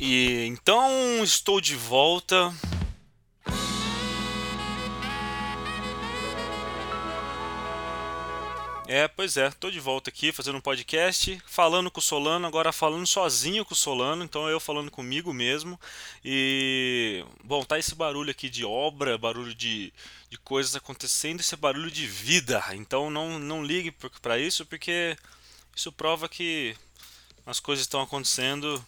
E então estou de volta. É, pois é, tô de volta aqui fazendo um podcast, falando com o Solano, agora falando sozinho com o Solano, então eu falando comigo mesmo. E bom, tá esse barulho aqui de obra, barulho de, de coisas acontecendo, esse barulho de vida. Então não, não ligue para isso, porque isso prova que as coisas estão acontecendo.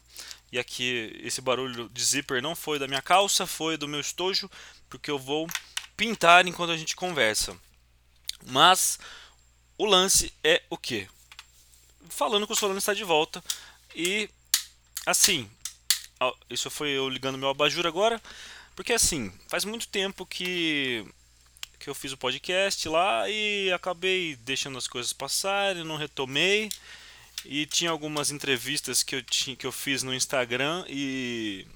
E aqui esse barulho de zíper não foi da minha calça, foi do meu estojo, porque eu vou pintar enquanto a gente conversa. Mas o lance é o que? Falando que o Solano está de volta e assim, isso foi eu ligando meu abajur agora, porque assim, faz muito tempo que que eu fiz o podcast lá e acabei deixando as coisas passarem, não retomei. E tinha algumas entrevistas que eu tinha que eu fiz no Instagram e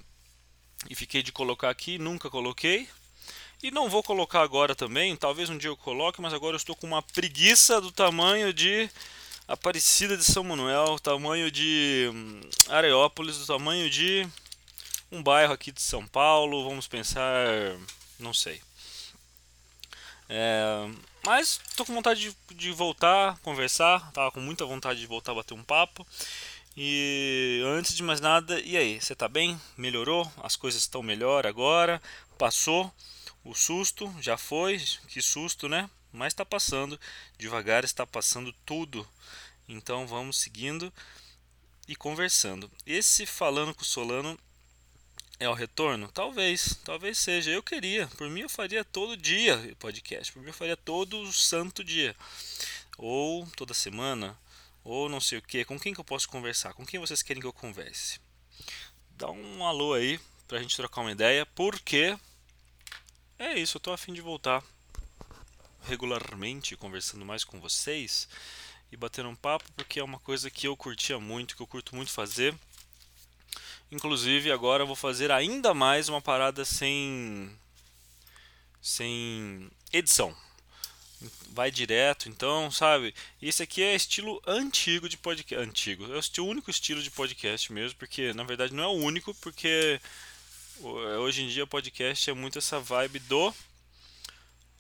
e fiquei de colocar aqui, nunca coloquei. E não vou colocar agora também, talvez um dia eu coloque, mas agora eu estou com uma preguiça do tamanho de Aparecida de São Manuel, tamanho de hum, Areópolis, do tamanho de um bairro aqui de São Paulo, vamos pensar, não sei. É, mas estou com vontade de, de voltar conversar, tava com muita vontade de voltar a bater um papo. E antes de mais nada, e aí, você está bem? Melhorou? As coisas estão melhor agora? Passou? O susto já foi, que susto, né? Mas está passando, devagar está passando tudo. Então vamos seguindo e conversando. Esse falando com o Solano é o retorno? Talvez, talvez seja. Eu queria, por mim eu faria todo dia podcast, por mim eu faria todo santo dia, ou toda semana, ou não sei o que. Com quem que eu posso conversar? Com quem vocês querem que eu converse? Dá um alô aí pra gente trocar uma ideia, porque é isso, eu tô afim de voltar regularmente conversando mais com vocês e batendo um papo porque é uma coisa que eu curtia muito, que eu curto muito fazer. Inclusive agora eu vou fazer ainda mais uma parada sem sem edição. Vai direto, então, sabe? Esse aqui é estilo antigo de podcast, antigo. É o único estilo de podcast mesmo, porque na verdade não é o único, porque Hoje em dia o podcast é muito essa vibe do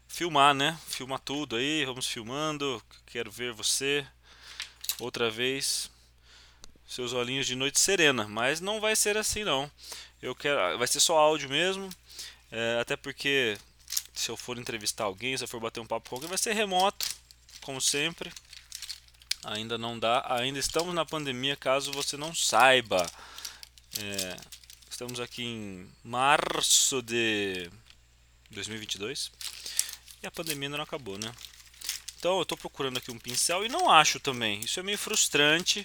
filmar, né? Filmar tudo aí, vamos filmando. Quero ver você outra vez. Seus olhinhos de noite serena, mas não vai ser assim não. Eu quero, vai ser só áudio mesmo. É, até porque se eu for entrevistar alguém, se eu for bater um papo com alguém, vai ser remoto, como sempre. Ainda não dá, ainda estamos na pandemia, caso você não saiba. É, Estamos aqui em março de 2022 e a pandemia ainda não acabou, né? Então eu estou procurando aqui um pincel e não acho também. Isso é meio frustrante,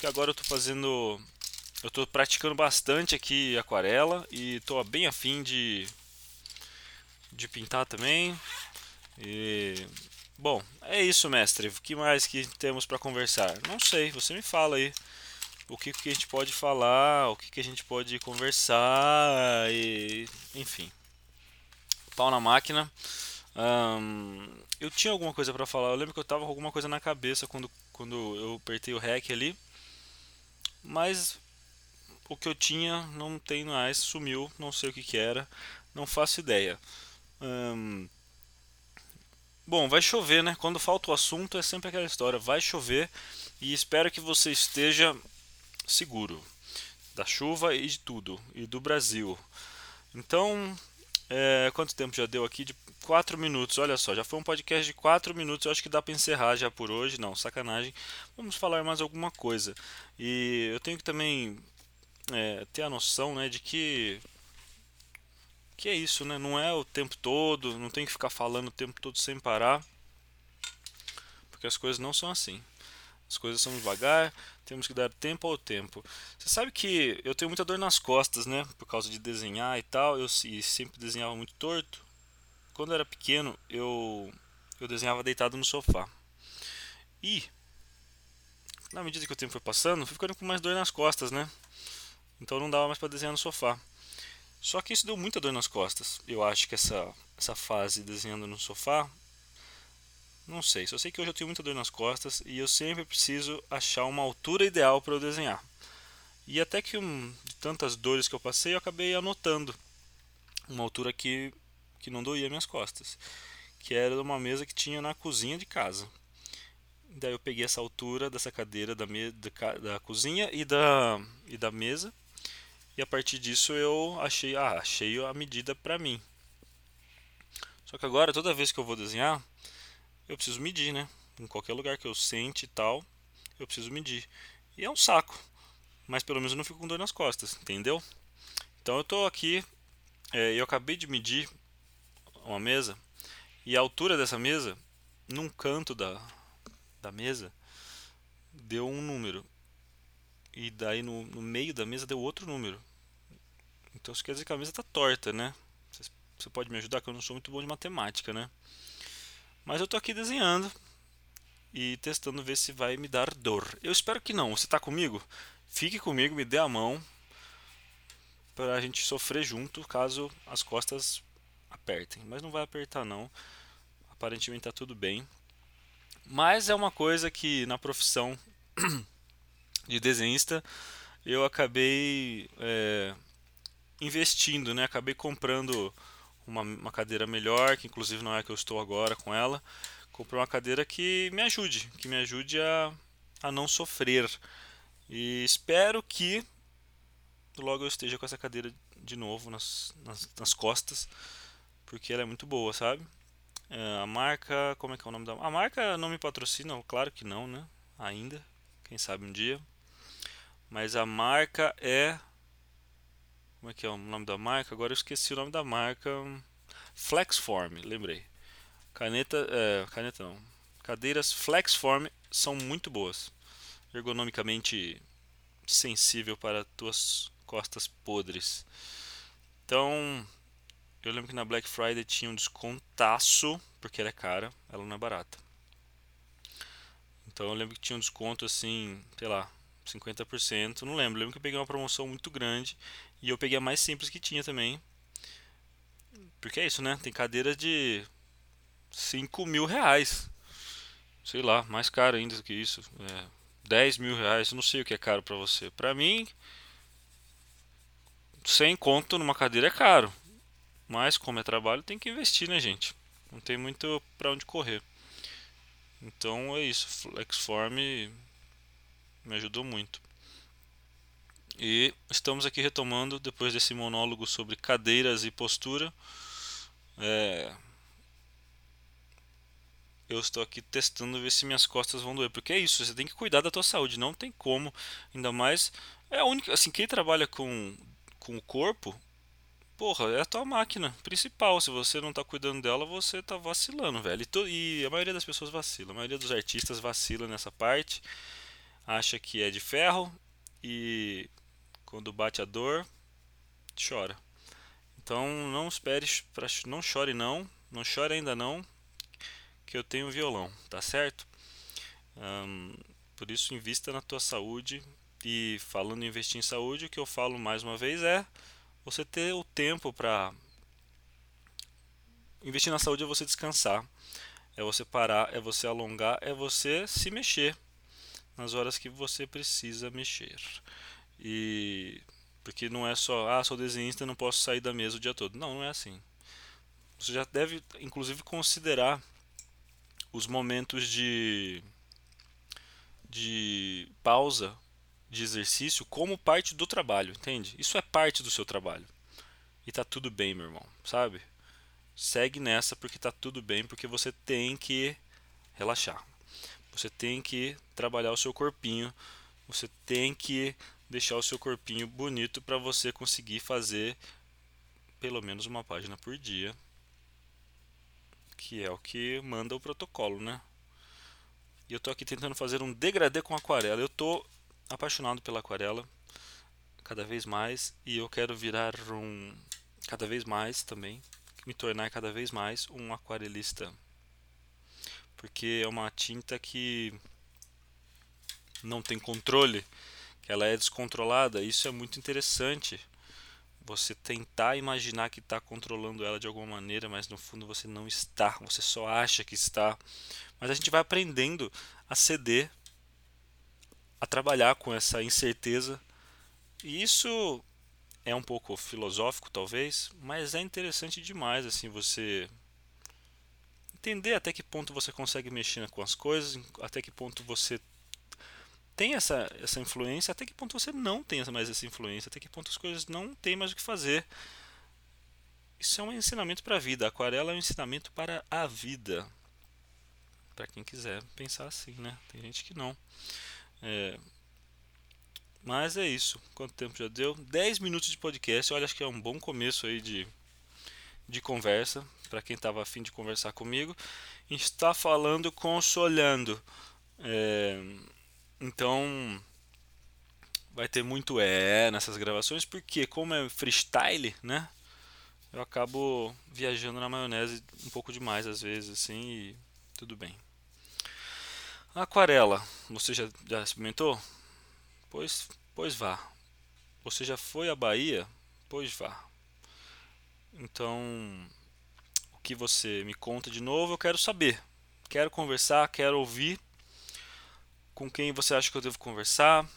porque agora eu estou fazendo. Eu estou praticando bastante aqui aquarela e estou bem afim de, de pintar também. E bom, é isso, mestre. O que mais que temos para conversar? Não sei, você me fala aí o que, que a gente pode falar, o que, que a gente pode conversar, e enfim. Pau na máquina. Eu tinha alguma coisa para falar, eu lembro que eu tava com alguma coisa na cabeça quando, quando eu apertei o REC ali, mas o que eu tinha não tem mais, sumiu, não sei o que, que era, não faço ideia. Um, bom, vai chover, né? Quando falta o assunto é sempre aquela história, vai chover e espero que você esteja seguro da chuva e de tudo e do Brasil. Então, é, quanto tempo já deu aqui? De 4 minutos, olha só, já foi um podcast de 4 minutos, eu acho que dá para encerrar já por hoje, não, sacanagem. Vamos falar mais alguma coisa. E eu tenho que também é, ter a noção né, de que que é isso, né? Não é o tempo todo, não tem que ficar falando o tempo todo sem parar, porque as coisas não são assim. As coisas são devagar, temos que dar tempo ao tempo. Você sabe que eu tenho muita dor nas costas, né? Por causa de desenhar e tal. Eu sempre desenhava muito torto. Quando eu era pequeno, eu, eu desenhava deitado no sofá. E, na medida que o tempo foi passando, fui ficando com mais dor nas costas, né? Então não dava mais para desenhar no sofá. Só que isso deu muita dor nas costas. Eu acho que essa, essa fase desenhando no sofá não sei, só sei que hoje eu tenho muita dor nas costas e eu sempre preciso achar uma altura ideal para eu desenhar. E até que um, de tantas dores que eu passei, eu acabei anotando uma altura que, que não doía minhas costas, que era uma mesa que tinha na cozinha de casa. Daí eu peguei essa altura dessa cadeira da, me, da, da cozinha e da, e da mesa, e a partir disso eu achei, ah, achei a medida para mim. Só que agora, toda vez que eu vou desenhar, eu preciso medir, né? Em qualquer lugar que eu sente e tal, eu preciso medir. E é um saco, mas pelo menos eu não fico com dor nas costas, entendeu? Então eu tô aqui, é, eu acabei de medir uma mesa, e a altura dessa mesa, num canto da, da mesa, deu um número. E daí no, no meio da mesa deu outro número. Então isso quer dizer que a mesa está torta, né? Você pode me ajudar, que eu não sou muito bom de matemática, né? Mas eu tô aqui desenhando e testando ver se vai me dar dor. Eu espero que não. Você está comigo? Fique comigo, me dê a mão para a gente sofrer junto caso as costas apertem. Mas não vai apertar não. Aparentemente está tudo bem. Mas é uma coisa que na profissão de desenhista eu acabei é, investindo, né? Acabei comprando uma, uma cadeira melhor, que inclusive não é que eu estou agora com ela. Comprei uma cadeira que me ajude, que me ajude a, a não sofrer. E espero que logo eu esteja com essa cadeira de novo nas, nas, nas costas, porque ela é muito boa, sabe? É, a marca, como é que é o nome da A marca não me patrocina, claro que não, né? Ainda, quem sabe um dia. Mas a marca é como é que é o nome da marca? Agora eu esqueci o nome da marca. Flexform, lembrei. Caneta, é, caneta não. Cadeiras Flexform são muito boas. Ergonomicamente sensível para tuas costas podres. Então, eu lembro que na Black Friday tinha um descontaço, porque ela é cara, ela não é barata. Então eu lembro que tinha um desconto assim, sei lá, 50%, não lembro. Lembro que eu peguei uma promoção muito grande e eu peguei a mais simples que tinha também. Porque é isso, né? Tem cadeira de 5 mil reais. Sei lá, mais caro ainda do que isso. É, 10 mil reais, não sei o que é caro para você. Para mim, 100 conto numa cadeira é caro. Mas como é trabalho, tem que investir, né, gente? Não tem muito para onde correr. Então é isso. Flexform me ajudou muito. E estamos aqui retomando depois desse monólogo sobre cadeiras e postura. É... Eu estou aqui testando ver se minhas costas vão doer, porque é isso, você tem que cuidar da tua saúde, não tem como, ainda mais é a única, assim, quem trabalha com com o corpo, porra, é a tua máquina principal. Se você não está cuidando dela, você está vacilando, velho. E, e, a maioria das pessoas vacila, a maioria dos artistas vacila nessa parte, acha que é de ferro e quando bate a dor, chora. Então não espere, pra, não chore não, não chore ainda não, que eu tenho violão, tá certo? Por isso invista na tua saúde e falando em investir em saúde, o que eu falo mais uma vez é você ter o tempo para investir na saúde é você descansar, é você parar, é você alongar, é você se mexer nas horas que você precisa mexer. E porque não é só, ah, sou desenhista, não posso sair da mesa o dia todo. Não, não é assim. Você já deve inclusive considerar os momentos de de pausa de exercício como parte do trabalho, entende? Isso é parte do seu trabalho. E tá tudo bem, meu irmão, sabe? Segue nessa porque tá tudo bem, porque você tem que relaxar. Você tem que trabalhar o seu corpinho, você tem que deixar o seu corpinho bonito para você conseguir fazer pelo menos uma página por dia, que é o que manda o protocolo, né? E eu estou aqui tentando fazer um degradê com aquarela. Eu estou apaixonado pela aquarela cada vez mais e eu quero virar um cada vez mais também, me tornar cada vez mais um aquarelista. Porque é uma tinta que não tem controle ela é descontrolada. Isso é muito interessante. Você tentar imaginar que está controlando ela de alguma maneira, mas no fundo você não está. Você só acha que está. Mas a gente vai aprendendo a ceder, a trabalhar com essa incerteza E isso é um pouco filosófico, talvez, mas é interessante demais assim você entender até que ponto você consegue mexer com as coisas, até que ponto você tem essa, essa influência, até que ponto você não tem mais essa influência, até que ponto as coisas não tem mais o que fazer. Isso é um ensinamento para a vida. A aquarela é um ensinamento para a vida. Para quem quiser pensar assim, né? Tem gente que não. É... Mas é isso. Quanto tempo já deu? 10 minutos de podcast. Olha, acho que é um bom começo aí de, de conversa para quem estava afim de conversar comigo, está falando consolando. É, então vai ter muito é nessas gravações, porque como é freestyle, né? Eu acabo viajando na maionese um pouco demais às vezes, assim, e tudo bem. Aquarela, você já, já experimentou? Pois, pois vá. Você já foi à Bahia? Pois vá. Então, que você me conta de novo, eu quero saber. Quero conversar, quero ouvir com quem você acha que eu devo conversar.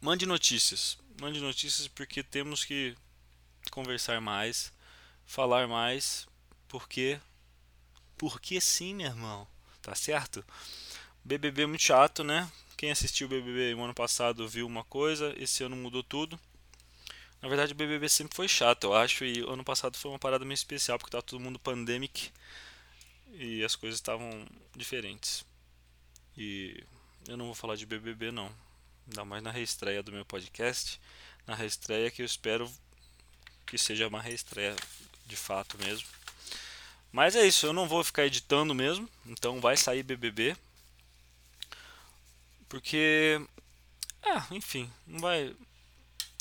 Mande notícias. Mande notícias porque temos que conversar mais, falar mais, porque porque sim, meu irmão. Tá certo? BBB é muito chato, né? Quem assistiu o BBB no ano passado viu uma coisa, esse ano mudou tudo. Na verdade, o BBB sempre foi chato, eu acho, e ano passado foi uma parada meio especial, porque tava todo mundo pandemic e as coisas estavam diferentes. E eu não vou falar de BBB, não. Ainda mais na reestreia do meu podcast. Na reestreia que eu espero que seja uma reestreia de fato mesmo. Mas é isso, eu não vou ficar editando mesmo, então vai sair BBB. Porque. Ah, enfim, não vai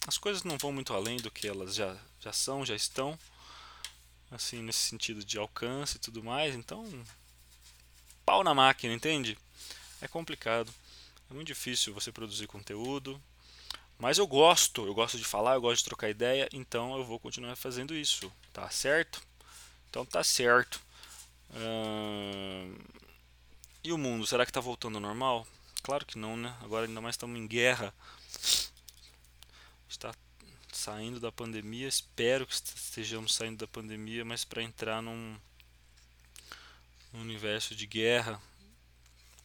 as coisas não vão muito além do que elas já, já são, já estão, assim, nesse sentido de alcance e tudo mais, então, pau na máquina, entende? É complicado, é muito difícil você produzir conteúdo, mas eu gosto, eu gosto de falar, eu gosto de trocar ideia, então eu vou continuar fazendo isso, tá certo? Então tá certo. Hum... E o mundo, será que está voltando ao normal? Claro que não, né? Agora ainda mais estamos em guerra está saindo da pandemia. Espero que estejamos saindo da pandemia, mas para entrar num, universo de guerra,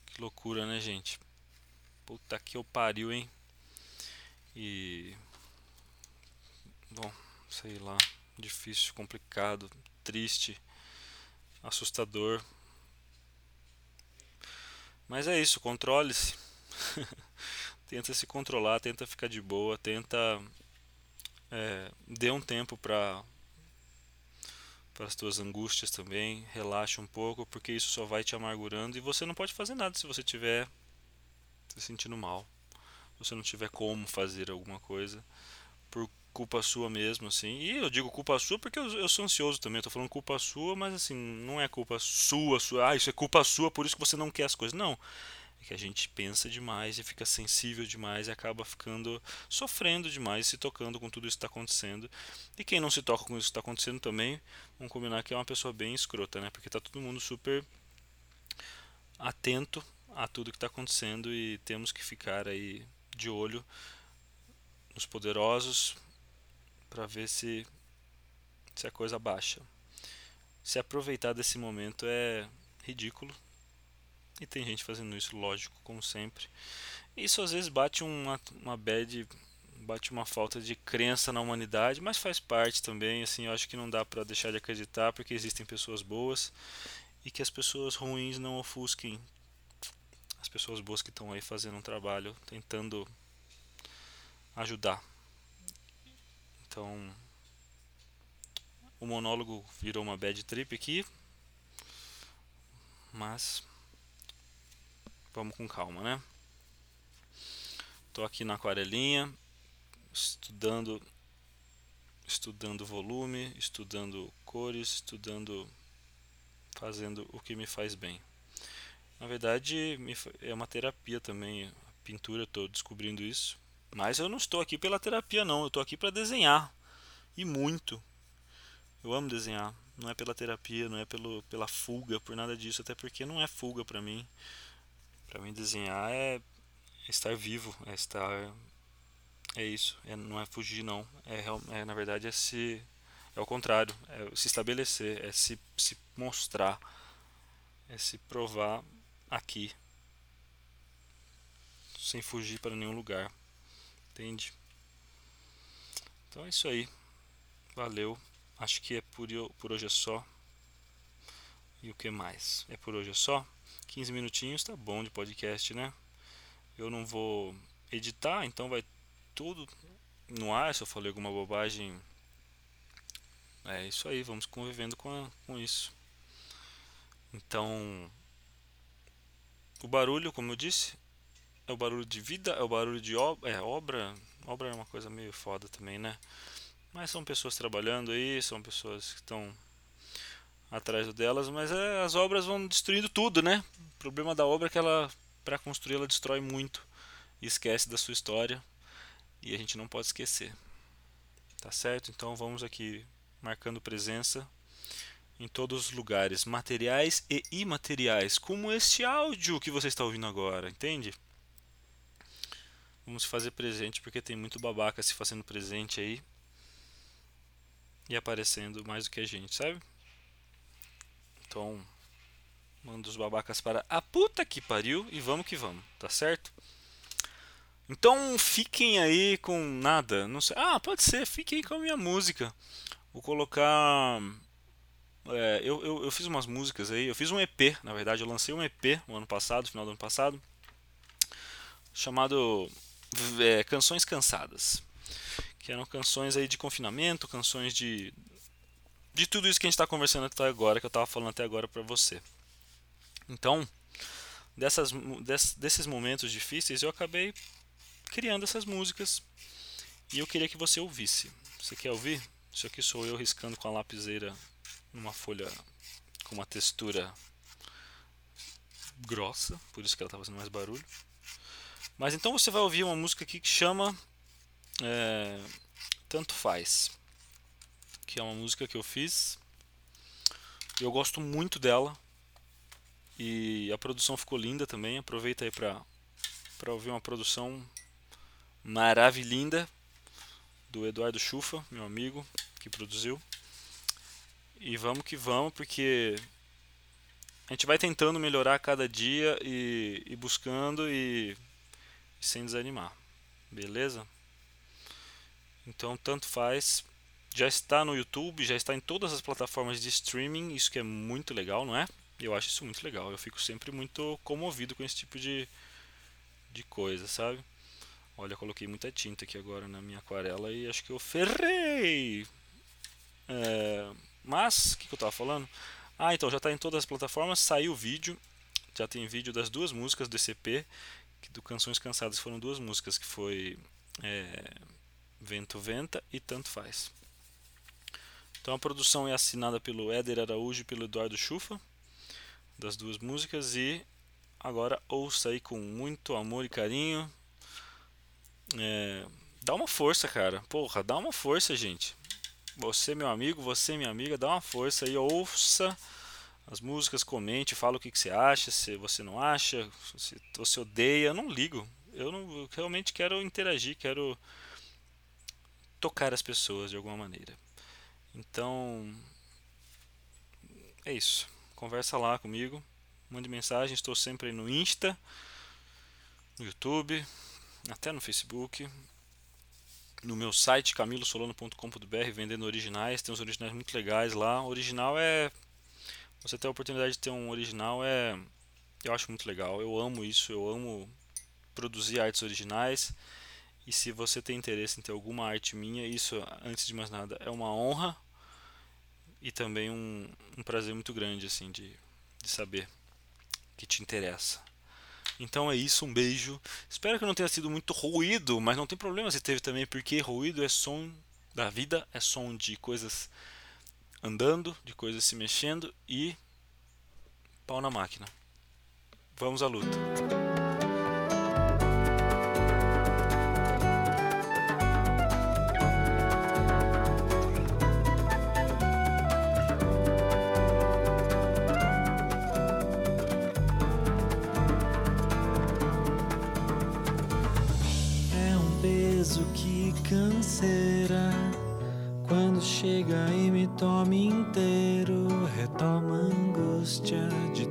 que loucura, né, gente? Puta que eu pariu, hein? E bom, sei lá, difícil, complicado, triste, assustador. Mas é isso, controle-se. tenta se controlar, tenta ficar de boa, tenta é, dê um tempo para para as tuas angústias também, relaxa um pouco, porque isso só vai te amargurando e você não pode fazer nada se você estiver se sentindo mal. Se você não tiver como fazer alguma coisa por culpa sua mesmo, assim. E eu digo culpa sua porque eu, eu sou ansioso também. Eu tô falando culpa sua, mas assim, não é culpa sua, sua. Ah, isso é culpa sua, por isso que você não quer as coisas. Não que a gente pensa demais e fica sensível demais e acaba ficando sofrendo demais, se tocando com tudo isso que está acontecendo. E quem não se toca com isso que está acontecendo também, vamos combinar que é uma pessoa bem escrota, né? Porque está todo mundo super atento a tudo que está acontecendo e temos que ficar aí de olho nos poderosos para ver se se a coisa baixa. Se aproveitar desse momento é ridículo, e tem gente fazendo isso, lógico, como sempre. Isso às vezes bate uma, uma bad, bate uma falta de crença na humanidade, mas faz parte também. Assim, eu acho que não dá para deixar de acreditar porque existem pessoas boas e que as pessoas ruins não ofusquem as pessoas boas que estão aí fazendo um trabalho, tentando ajudar. Então, o monólogo virou uma bad trip aqui, mas Vamos com calma, né? Estou aqui na aquarelinha, estudando, estudando volume, estudando cores, estudando, fazendo o que me faz bem. Na verdade, é uma terapia também. A pintura, estou descobrindo isso. Mas eu não estou aqui pela terapia, não. Eu estou aqui para desenhar. E muito. Eu amo desenhar. Não é pela terapia, não é pelo, pela fuga, por nada disso. Até porque não é fuga para mim. Para mim desenhar é estar vivo, é estar É isso, é, não é fugir não, é, é, na verdade é se é o contrário, é se estabelecer, é se, se mostrar, é se provar aqui, sem fugir para nenhum lugar, entende? Então é isso aí, valeu, acho que é por, por hoje é só. E o que mais? É por hoje é só? 15 minutinhos tá bom de podcast, né? Eu não vou editar, então vai tudo no ar. Se eu falei alguma bobagem, é isso aí. Vamos convivendo com, a, com isso. Então, o barulho, como eu disse, é o barulho de vida, é o barulho de obra. É, obra. Obra é uma coisa meio foda também, né? Mas são pessoas trabalhando aí, são pessoas que estão atrás delas, mas é, as obras vão destruindo tudo, né? Problema da obra é que ela, para construir, ela destrói muito e esquece da sua história e a gente não pode esquecer. Tá certo? Então vamos aqui marcando presença em todos os lugares, materiais e imateriais, como este áudio que você está ouvindo agora, entende? Vamos fazer presente porque tem muito babaca se fazendo presente aí e aparecendo mais do que a gente, sabe? Então, manda os babacas para a puta que pariu e vamos que vamos, tá certo? Então fiquem aí com nada. Não sei. Ah, pode ser, fiquem com a minha música. Vou colocar. É, eu, eu, eu, fiz umas músicas aí. Eu fiz um EP, na verdade. Eu lancei um EP no ano passado, final do ano passado. Chamado é, Canções Cansadas. Que eram canções aí de confinamento, canções de. De tudo isso que a gente está conversando até agora, que eu estava falando até agora para você. Então, dessas, desses momentos difíceis, eu acabei criando essas músicas e eu queria que você ouvisse. Você quer ouvir? Isso aqui sou eu riscando com a lapiseira numa folha com uma textura grossa, por isso que ela está fazendo mais barulho. Mas então você vai ouvir uma música aqui que chama é, Tanto Faz, que é uma música que eu fiz. Eu gosto muito dela e a produção ficou linda também. Aproveita aí para para ouvir uma produção maravilhinda do Eduardo Chufa, meu amigo, que produziu. E vamos que vamos, porque a gente vai tentando melhorar cada dia e, e buscando e, e, sem desanimar. Beleza? Então, tanto faz. Já está no YouTube, já está em todas as plataformas de streaming, isso que é muito legal, não é? Eu acho isso muito legal. Eu fico sempre muito comovido com esse tipo de, de coisa, sabe? Olha, coloquei muita tinta aqui agora na minha aquarela e acho que eu ferrei. É, mas, o que, que eu estava falando? Ah, então já está em todas as plataformas, saiu o vídeo. Já tem vídeo das duas músicas do ECP, que do Canções Cansadas foram duas músicas, que foi é, Vento Venta e Tanto Faz. Então a produção é assinada pelo Éder Araújo e pelo Eduardo Chufa, das duas músicas, e agora ouça aí com muito amor e carinho é, dá uma força, cara. Porra, dá uma força, gente. Você, meu amigo, você, minha amiga, dá uma força aí, ouça as músicas, comente, fala o que, que você acha, se você não acha, se você odeia, eu não ligo. Eu, não, eu realmente quero interagir, quero tocar as pessoas de alguma maneira. Então, é isso. Conversa lá comigo, mande mensagem, estou sempre no Insta, no YouTube, até no Facebook, no meu site camilosolono.com.br vendendo originais, tem uns originais muito legais lá. O original é você ter a oportunidade de ter um original é eu acho muito legal. Eu amo isso, eu amo produzir artes originais. E se você tem interesse em ter alguma arte minha, isso antes de mais nada é uma honra e também um, um prazer muito grande assim de, de saber que te interessa. Então é isso, um beijo. Espero que não tenha sido muito ruído, mas não tem problema se teve também, porque ruído é som da vida, é som de coisas andando, de coisas se mexendo e pau na máquina. Vamos à luta.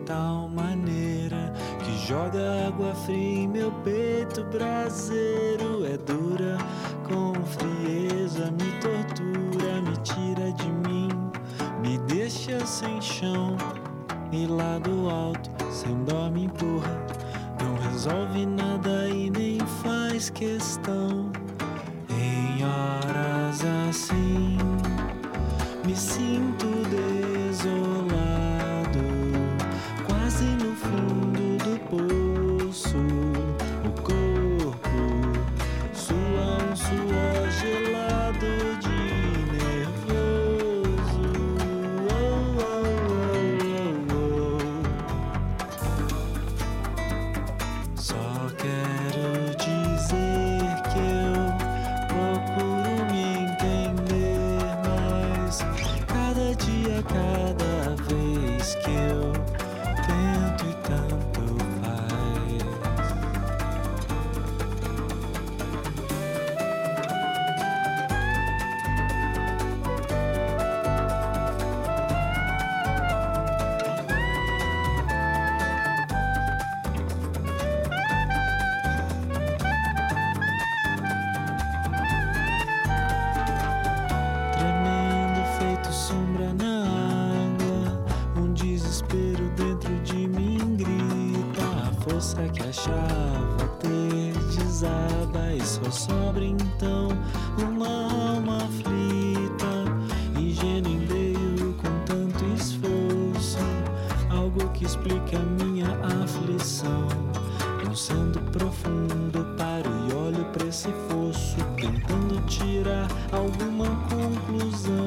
Tal maneira que joga água fria em meu peito braseiro. É dura com frieza, me tortura, me tira de mim, me deixa sem chão e lá do alto, sem dó me empurra. Não resolve nada e nem faz questão. Em horas assim, moça que achava ter desaba e só sobra então uma alma aflita, ingênua em com tanto esforço, algo que explica minha aflição. Não sendo profundo, paro e olho para esse fosso, tentando tirar alguma conclusão.